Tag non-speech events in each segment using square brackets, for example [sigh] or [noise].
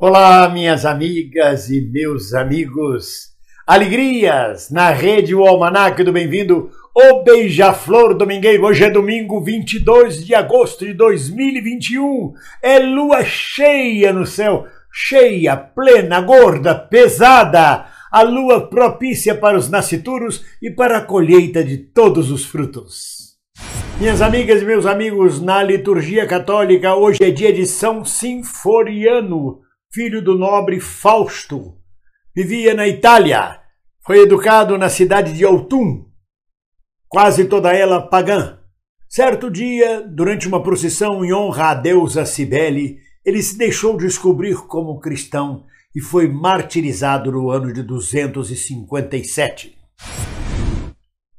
Olá, minhas amigas e meus amigos. Alegrias na rede O Almanac do Bem-vindo, o Beija-Flor Domingueiro. Hoje é domingo 22 de agosto de 2021. É lua cheia no céu, cheia, plena, gorda, pesada. A lua propícia para os nascituros e para a colheita de todos os frutos. Minhas amigas e meus amigos, na liturgia católica, hoje é dia de São Sinforiano filho do nobre Fausto. Vivia na Itália. Foi educado na cidade de Autun, quase toda ela pagã. Certo dia, durante uma procissão em honra à deusa Cibele, ele se deixou descobrir como cristão e foi martirizado no ano de 257.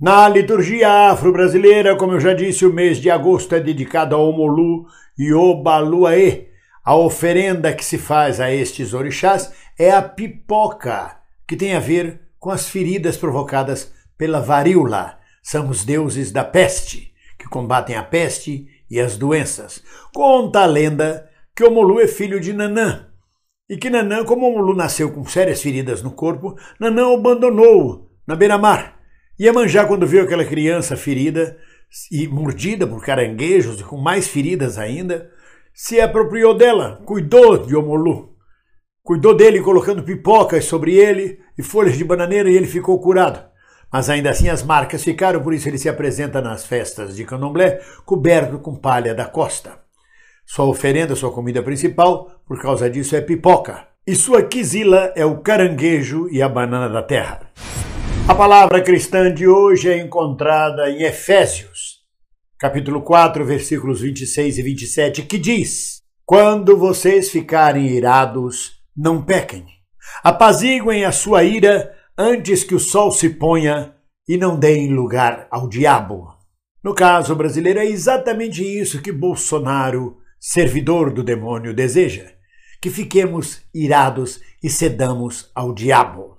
Na liturgia afro-brasileira, como eu já disse, o mês de agosto é dedicado ao Omolu e Obaluaê, a oferenda que se faz a estes orixás é a pipoca, que tem a ver com as feridas provocadas pela varíola. São os deuses da peste, que combatem a peste e as doenças. Conta a lenda que Omolu é filho de Nanã, e que Nanã, como Omolu nasceu com sérias feridas no corpo, Nanã o abandonou na beira-mar. E Iemanjá, quando viu aquela criança ferida e mordida por caranguejos e com mais feridas ainda, se apropriou dela, cuidou de Omolu. Cuidou dele colocando pipocas sobre ele e folhas de bananeira e ele ficou curado. Mas ainda assim as marcas ficaram, por isso ele se apresenta nas festas de candomblé coberto com palha da costa. Sua oferenda, sua comida principal, por causa disso, é pipoca. E sua quizila é o caranguejo e a banana da terra. A palavra cristã de hoje é encontrada em Efésios, capítulo 4, versículos 26 e 27, que diz: Quando vocês ficarem irados, não pequem. Apaziguem a sua ira antes que o sol se ponha e não deem lugar ao diabo. No caso brasileiro, é exatamente isso que Bolsonaro, servidor do demônio, deseja: que fiquemos irados e cedamos ao diabo.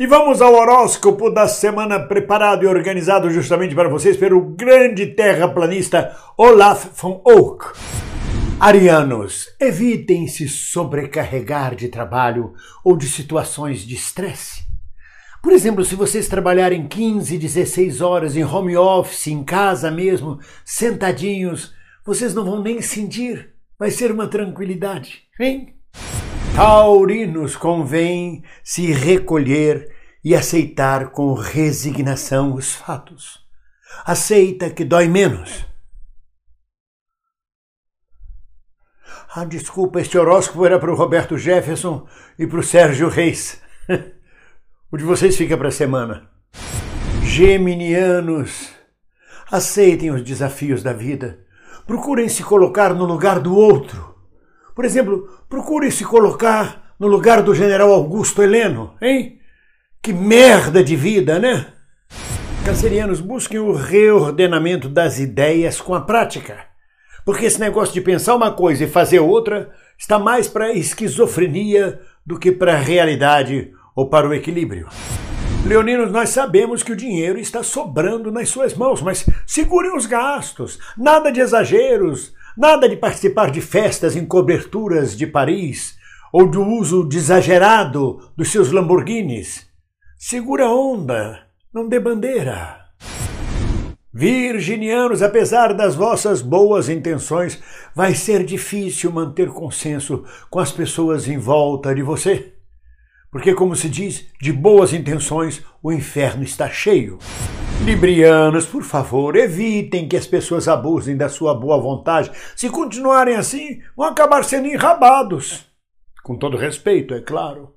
E vamos ao horóscopo da semana preparado e organizado justamente para vocês pelo grande terraplanista Olaf von Oak. Arianos, evitem se sobrecarregar de trabalho ou de situações de estresse. Por exemplo, se vocês trabalharem 15, 16 horas em home office, em casa mesmo, sentadinhos, vocês não vão nem sentir. Vai ser uma tranquilidade, hein? Taurinos convém se recolher e aceitar com resignação os fatos. Aceita que dói menos. Ah, desculpa, este horóscopo era para o Roberto Jefferson e para o Sérgio Reis. [laughs] o de vocês fica para a semana. Geminianos, aceitem os desafios da vida. Procurem se colocar no lugar do outro. Por exemplo, procurem se colocar no lugar do general Augusto Heleno, hein? Que merda de vida, né? Cancerianos, busquem o reordenamento das ideias com a prática. Porque esse negócio de pensar uma coisa e fazer outra está mais para esquizofrenia do que para a realidade ou para o equilíbrio. Leoninos, nós sabemos que o dinheiro está sobrando nas suas mãos, mas segurem os gastos, nada de exageros, Nada de participar de festas em coberturas de Paris ou do uso exagerado dos seus Lamborghinis. Segura a onda, não dê bandeira. Virginianos, apesar das vossas boas intenções, vai ser difícil manter consenso com as pessoas em volta de você. Porque, como se diz, de boas intenções o inferno está cheio. Librianos, por favor, evitem que as pessoas abusem da sua boa vontade. Se continuarem assim, vão acabar sendo enrabados. Com todo respeito, é claro.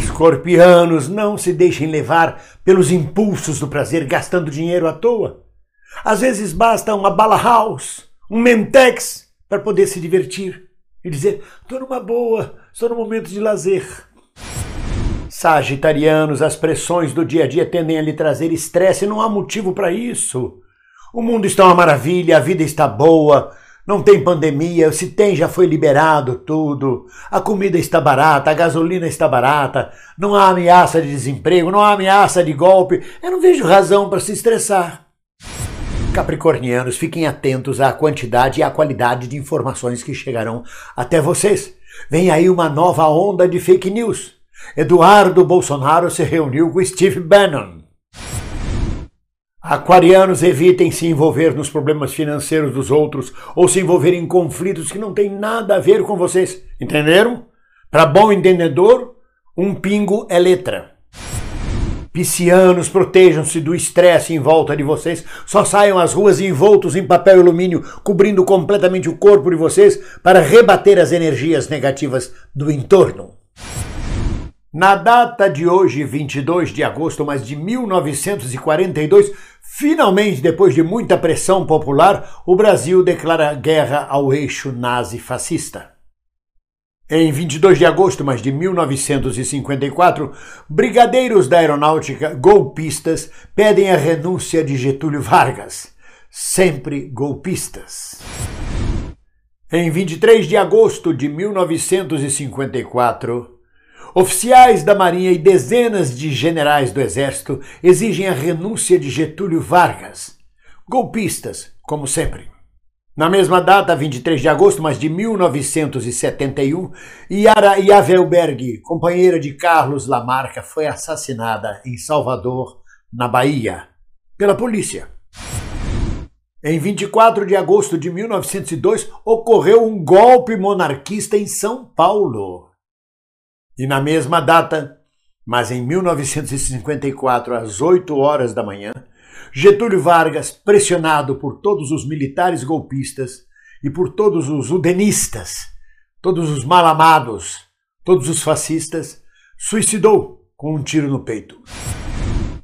Escorpianos, não se deixem levar pelos impulsos do prazer gastando dinheiro à toa. Às vezes basta uma bala house, um mentex para poder se divertir e dizer: estou numa boa, estou no momento de lazer. Sagitarianos, as pressões do dia a dia tendem a lhe trazer estresse não há motivo para isso. O mundo está uma maravilha, a vida está boa, não tem pandemia, se tem já foi liberado tudo, a comida está barata, a gasolina está barata, não há ameaça de desemprego, não há ameaça de golpe. Eu não vejo razão para se estressar. Capricornianos, fiquem atentos à quantidade e à qualidade de informações que chegarão até vocês. Vem aí uma nova onda de fake news. Eduardo Bolsonaro se reuniu com Steve Bannon. Aquarianos evitem se envolver nos problemas financeiros dos outros ou se envolver em conflitos que não têm nada a ver com vocês. Entenderam? Para bom entendedor, um pingo é letra. Piscianos, protejam-se do estresse em volta de vocês. Só saiam às ruas envoltos em papel alumínio, cobrindo completamente o corpo de vocês para rebater as energias negativas do entorno. Na data de hoje, 22 de agosto, mas de 1942, finalmente, depois de muita pressão popular, o Brasil declara guerra ao eixo nazi-fascista. Em 22 de agosto, mas de 1954, brigadeiros da aeronáutica golpistas pedem a renúncia de Getúlio Vargas, sempre golpistas. Em 23 de agosto de 1954, Oficiais da Marinha e dezenas de generais do Exército exigem a renúncia de Getúlio Vargas. Golpistas, como sempre. Na mesma data, 23 de agosto, mas de 1971, Yara Yavelberg, companheira de Carlos Lamarca, foi assassinada em Salvador, na Bahia, pela polícia. Em 24 de agosto de 1902, ocorreu um golpe monarquista em São Paulo. E na mesma data, mas em 1954, às 8 horas da manhã, Getúlio Vargas, pressionado por todos os militares golpistas e por todos os udenistas, todos os malamados, todos os fascistas, suicidou com um tiro no peito.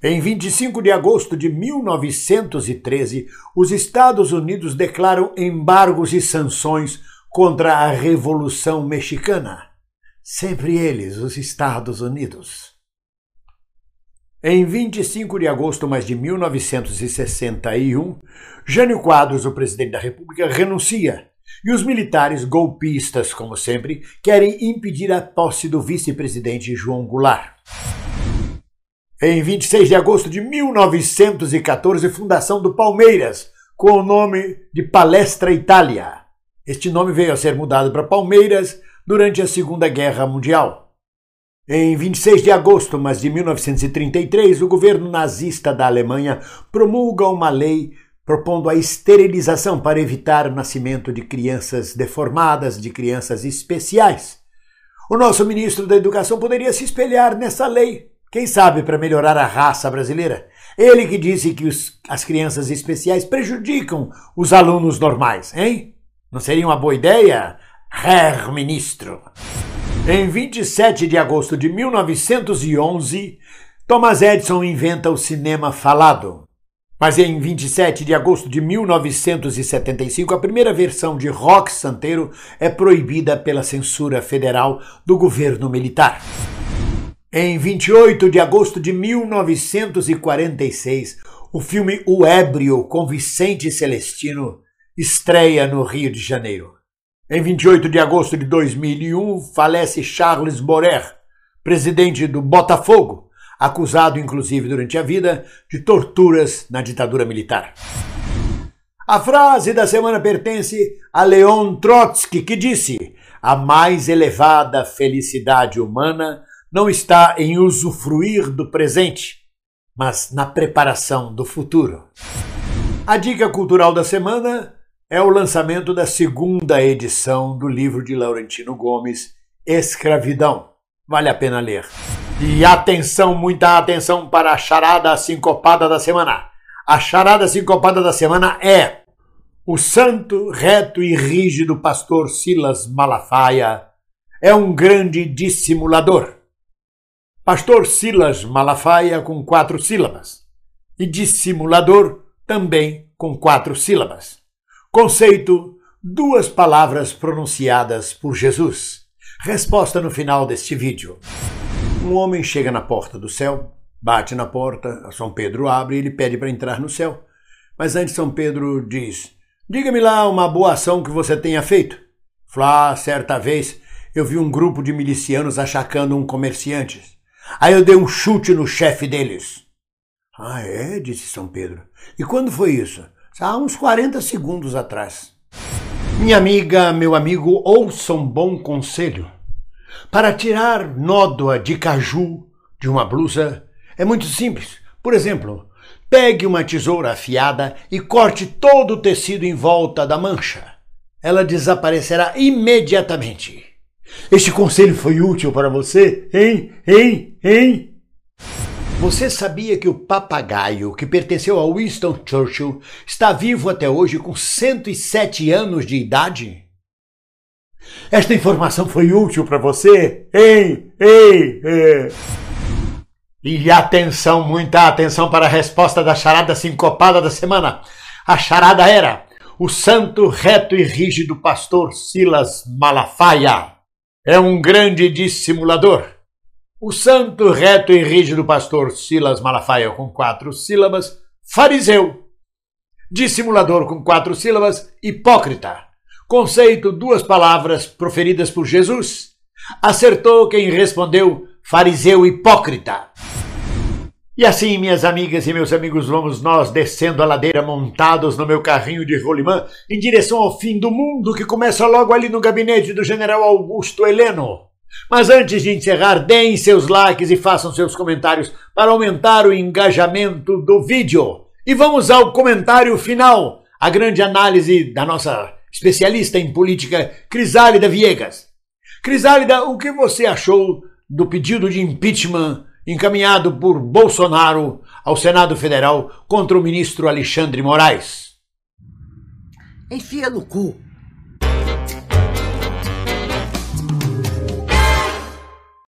Em 25 de agosto de 1913, os Estados Unidos declaram embargos e sanções contra a Revolução Mexicana sempre eles, os Estados Unidos. Em 25 de agosto mais de 1961, Jânio Quadros, o presidente da República, renuncia e os militares golpistas, como sempre, querem impedir a posse do vice-presidente João Goulart. Em 26 de agosto de 1914, fundação do Palmeiras, com o nome de Palestra Itália. Este nome veio a ser mudado para Palmeiras durante a Segunda Guerra Mundial. Em 26 de agosto, mas de 1933, o governo nazista da Alemanha promulga uma lei propondo a esterilização para evitar o nascimento de crianças deformadas, de crianças especiais. O nosso ministro da Educação poderia se espelhar nessa lei, quem sabe para melhorar a raça brasileira. Ele que disse que os, as crianças especiais prejudicam os alunos normais, hein? Não seria uma boa ideia Herr Ministro. Em 27 de agosto de 1911, Thomas Edison inventa o cinema falado. Mas em 27 de agosto de 1975, a primeira versão de Rock Santeiro é proibida pela censura federal do governo militar. Em 28 de agosto de 1946, o filme O Ébrio com Vicente Celestino estreia no Rio de Janeiro. Em 28 de agosto de 2001, falece Charles Borer, presidente do Botafogo, acusado inclusive durante a vida de torturas na ditadura militar. A frase da semana pertence a Leon Trotsky, que disse: A mais elevada felicidade humana não está em usufruir do presente, mas na preparação do futuro. A dica cultural da semana é o lançamento da segunda edição do livro de Laurentino Gomes, Escravidão. Vale a pena ler. E atenção, muita atenção para a charada sincopada da semana. A charada sincopada da semana é o santo, reto e rígido pastor Silas Malafaia é um grande dissimulador. Pastor Silas Malafaia com quatro sílabas e dissimulador também com quatro sílabas. Conceito: duas palavras pronunciadas por Jesus. Resposta no final deste vídeo. Um homem chega na porta do céu, bate na porta, São Pedro abre e ele pede para entrar no céu. Mas antes São Pedro diz: Diga-me lá uma boa ação que você tenha feito. Flá, certa vez eu vi um grupo de milicianos achacando um comerciante. Aí eu dei um chute no chefe deles. Ah, é? disse São Pedro. E quando foi isso? Há uns 40 segundos atrás. Minha amiga, meu amigo, ouça um bom conselho. Para tirar nódoa de caju de uma blusa é muito simples. Por exemplo, pegue uma tesoura afiada e corte todo o tecido em volta da mancha. Ela desaparecerá imediatamente. Este conselho foi útil para você, hein? Hein? Hein? Você sabia que o papagaio, que pertenceu a Winston Churchill, está vivo até hoje com 107 anos de idade? Esta informação foi útil para você? Ei, ei, ei. E atenção, muita atenção para a resposta da charada sincopada da semana. A charada era: o santo, reto e rígido pastor Silas Malafaia é um grande dissimulador. O santo, reto e rígido pastor Silas Malafaia, com quatro sílabas, fariseu. Dissimulador, com quatro sílabas, hipócrita. Conceito, duas palavras proferidas por Jesus. Acertou quem respondeu fariseu hipócrita. E assim, minhas amigas e meus amigos, vamos nós descendo a ladeira montados no meu carrinho de rolimã em direção ao fim do mundo que começa logo ali no gabinete do general Augusto Heleno. Mas antes de encerrar, deem seus likes e façam seus comentários para aumentar o engajamento do vídeo. E vamos ao comentário final, a grande análise da nossa especialista em política, Crisálida Viegas. Crisálida, o que você achou do pedido de impeachment encaminhado por Bolsonaro ao Senado Federal contra o ministro Alexandre Moraes? Enfia no cu.